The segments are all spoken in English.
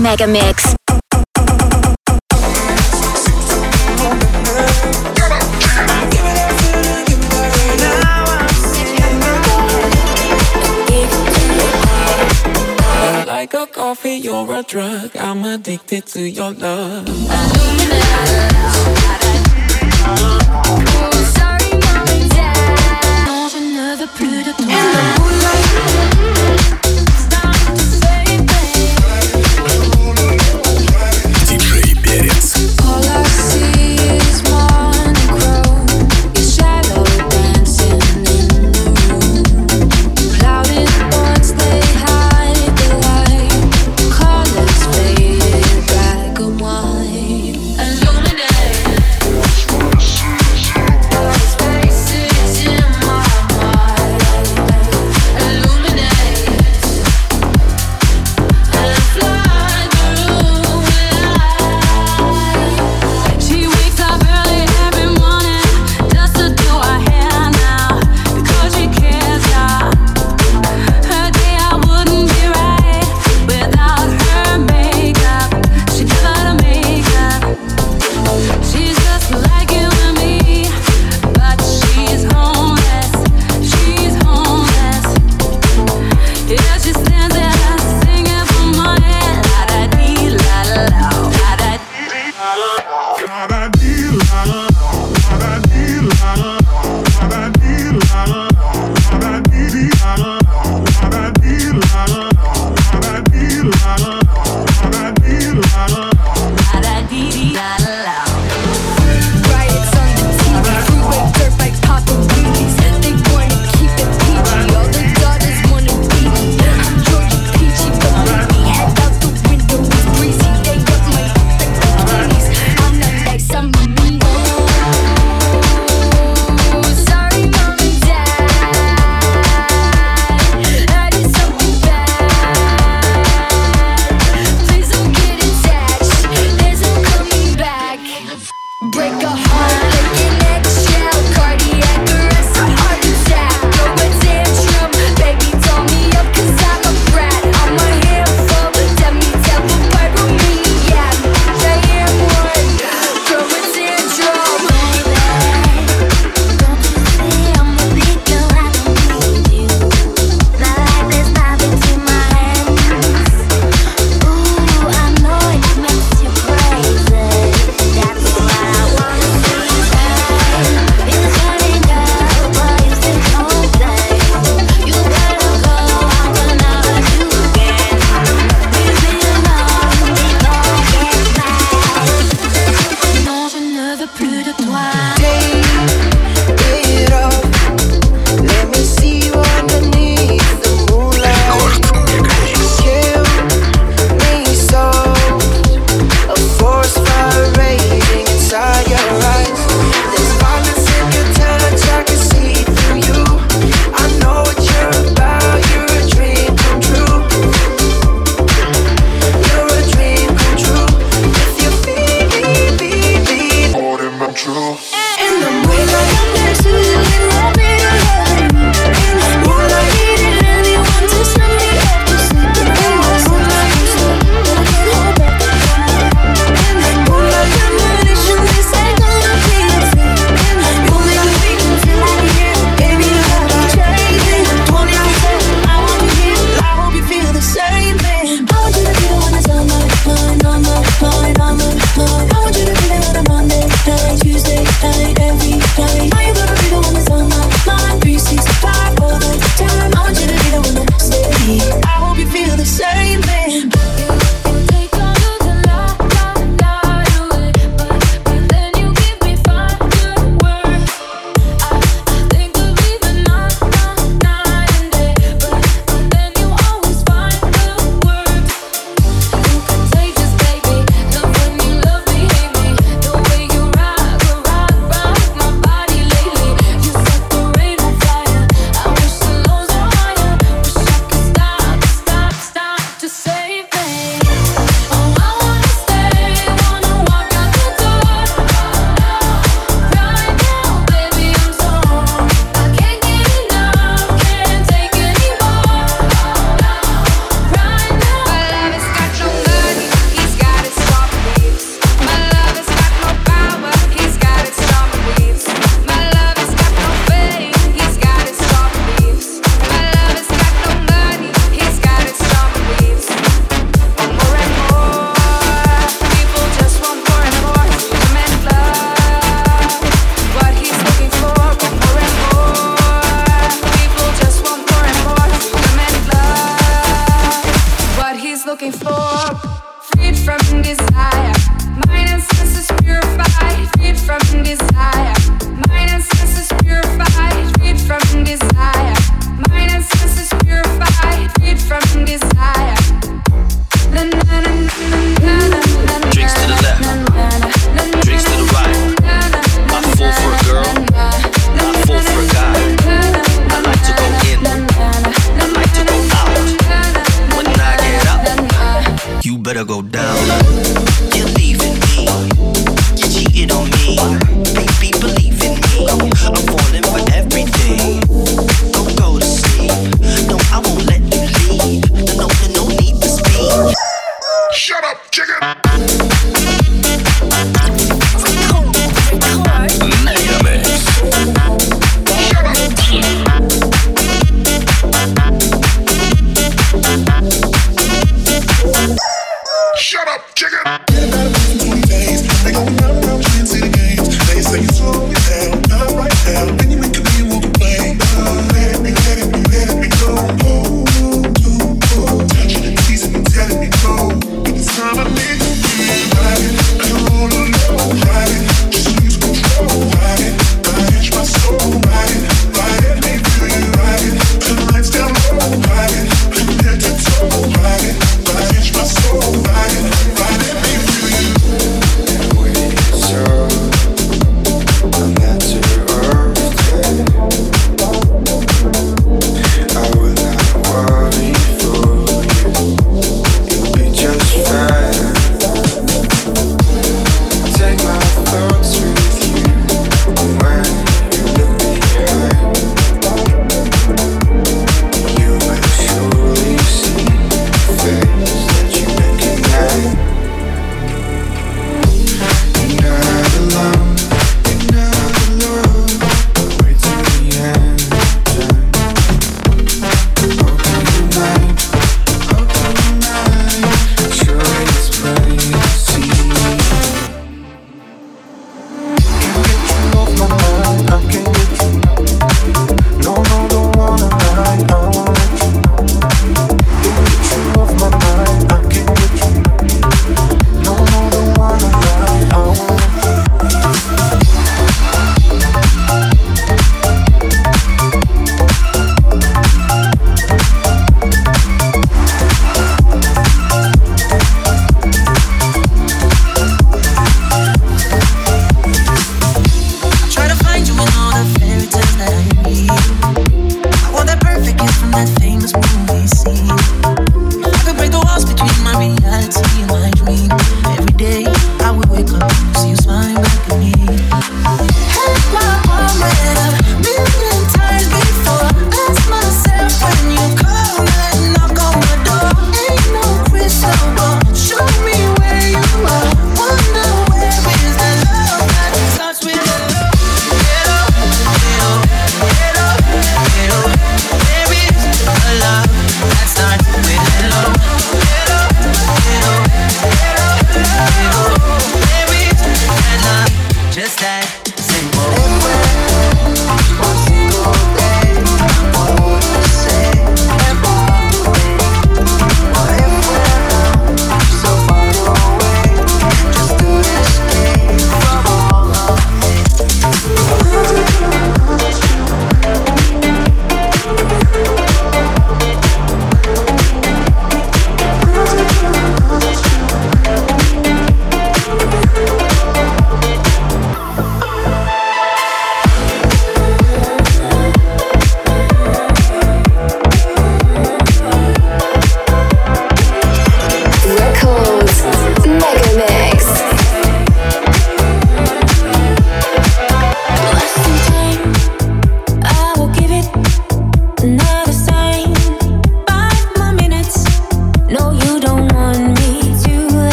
Mega Mix. Like a coffee, you're a drug. I'm addicted to your love.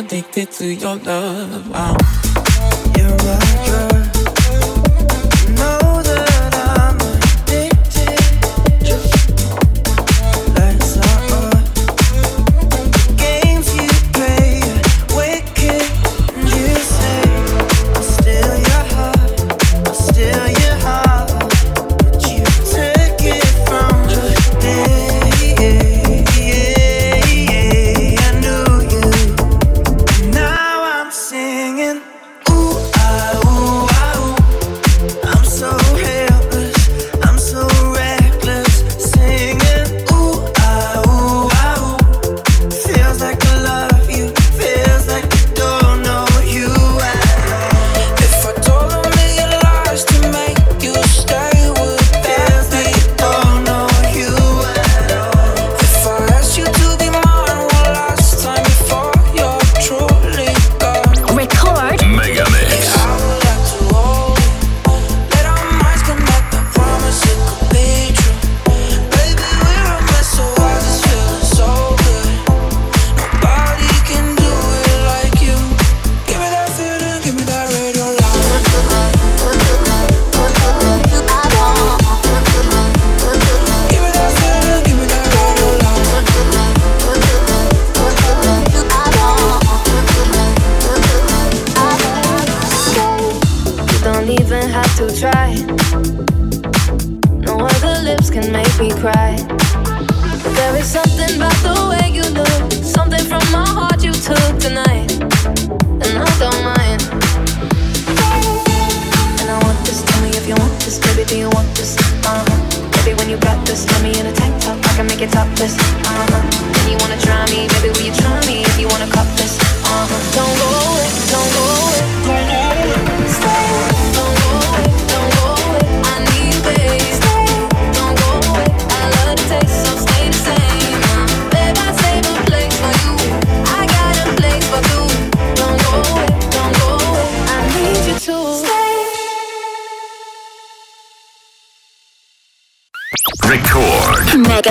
addicted to your love.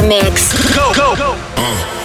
mix. Go, go, go. Uh.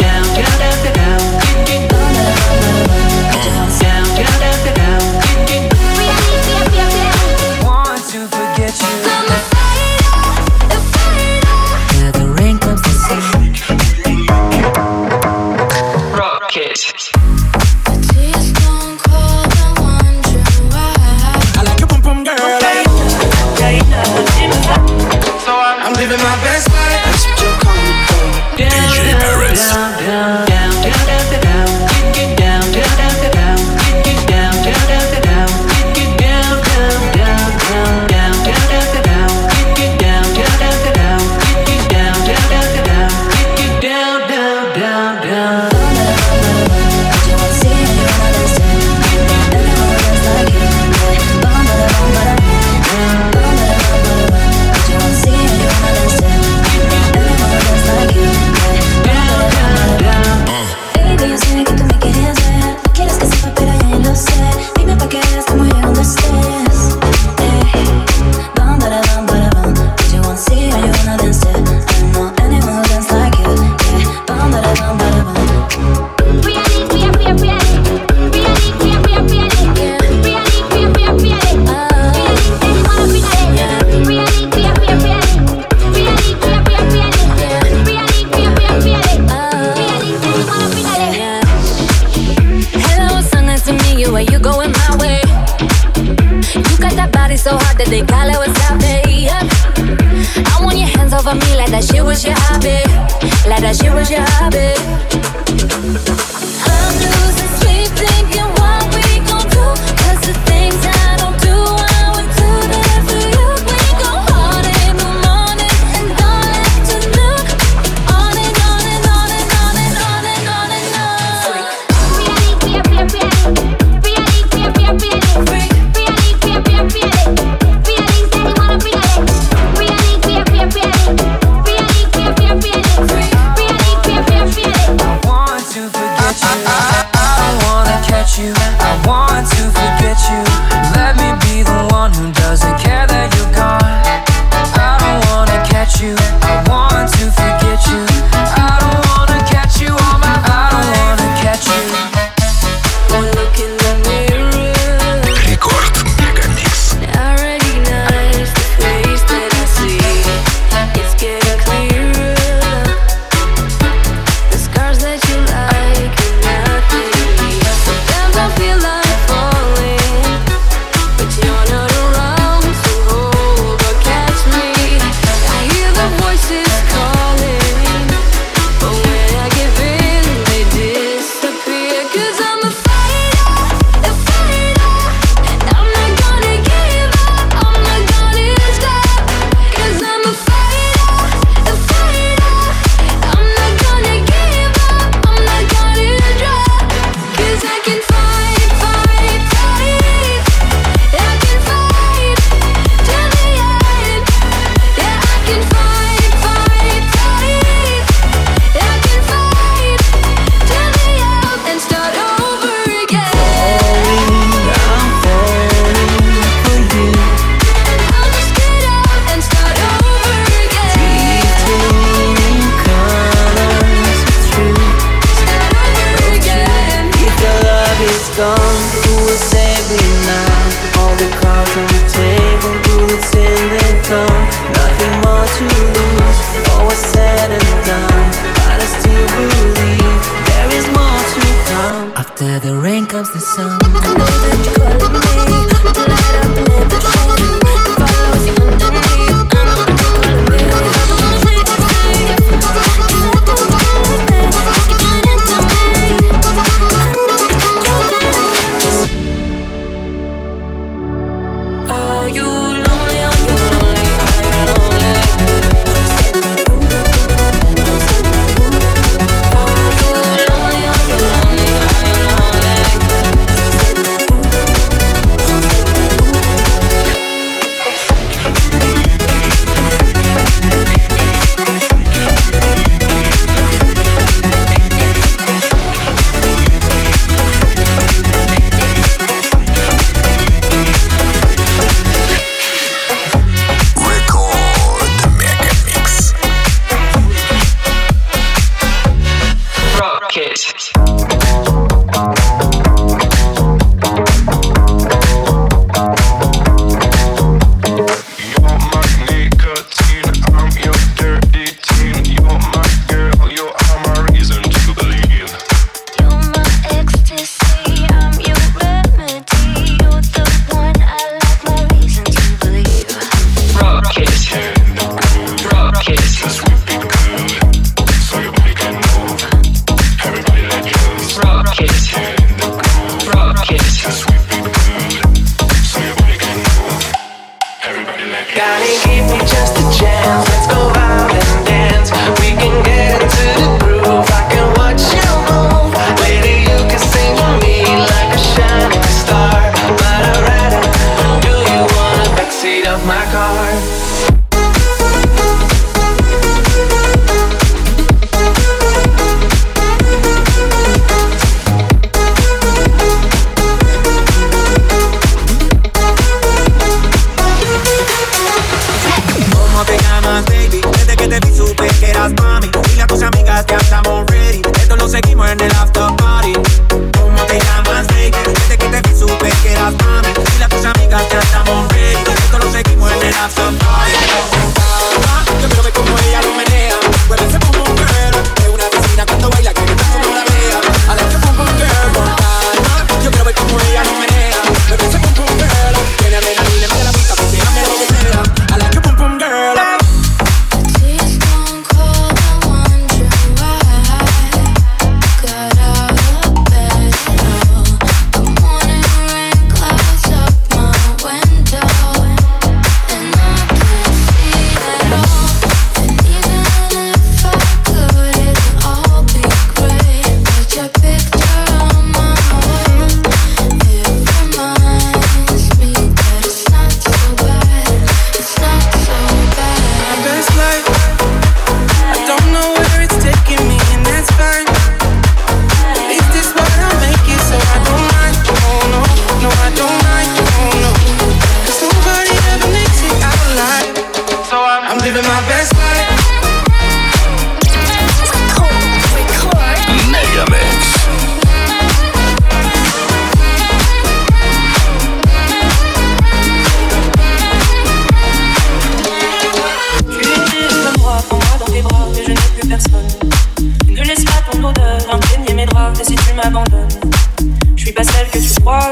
Je suis pas celle que tu crois,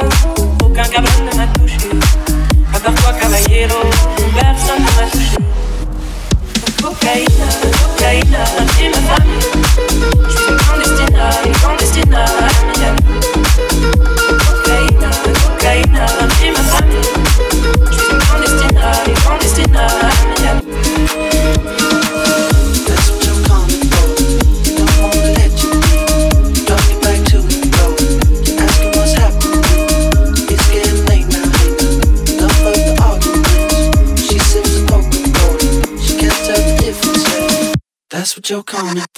That's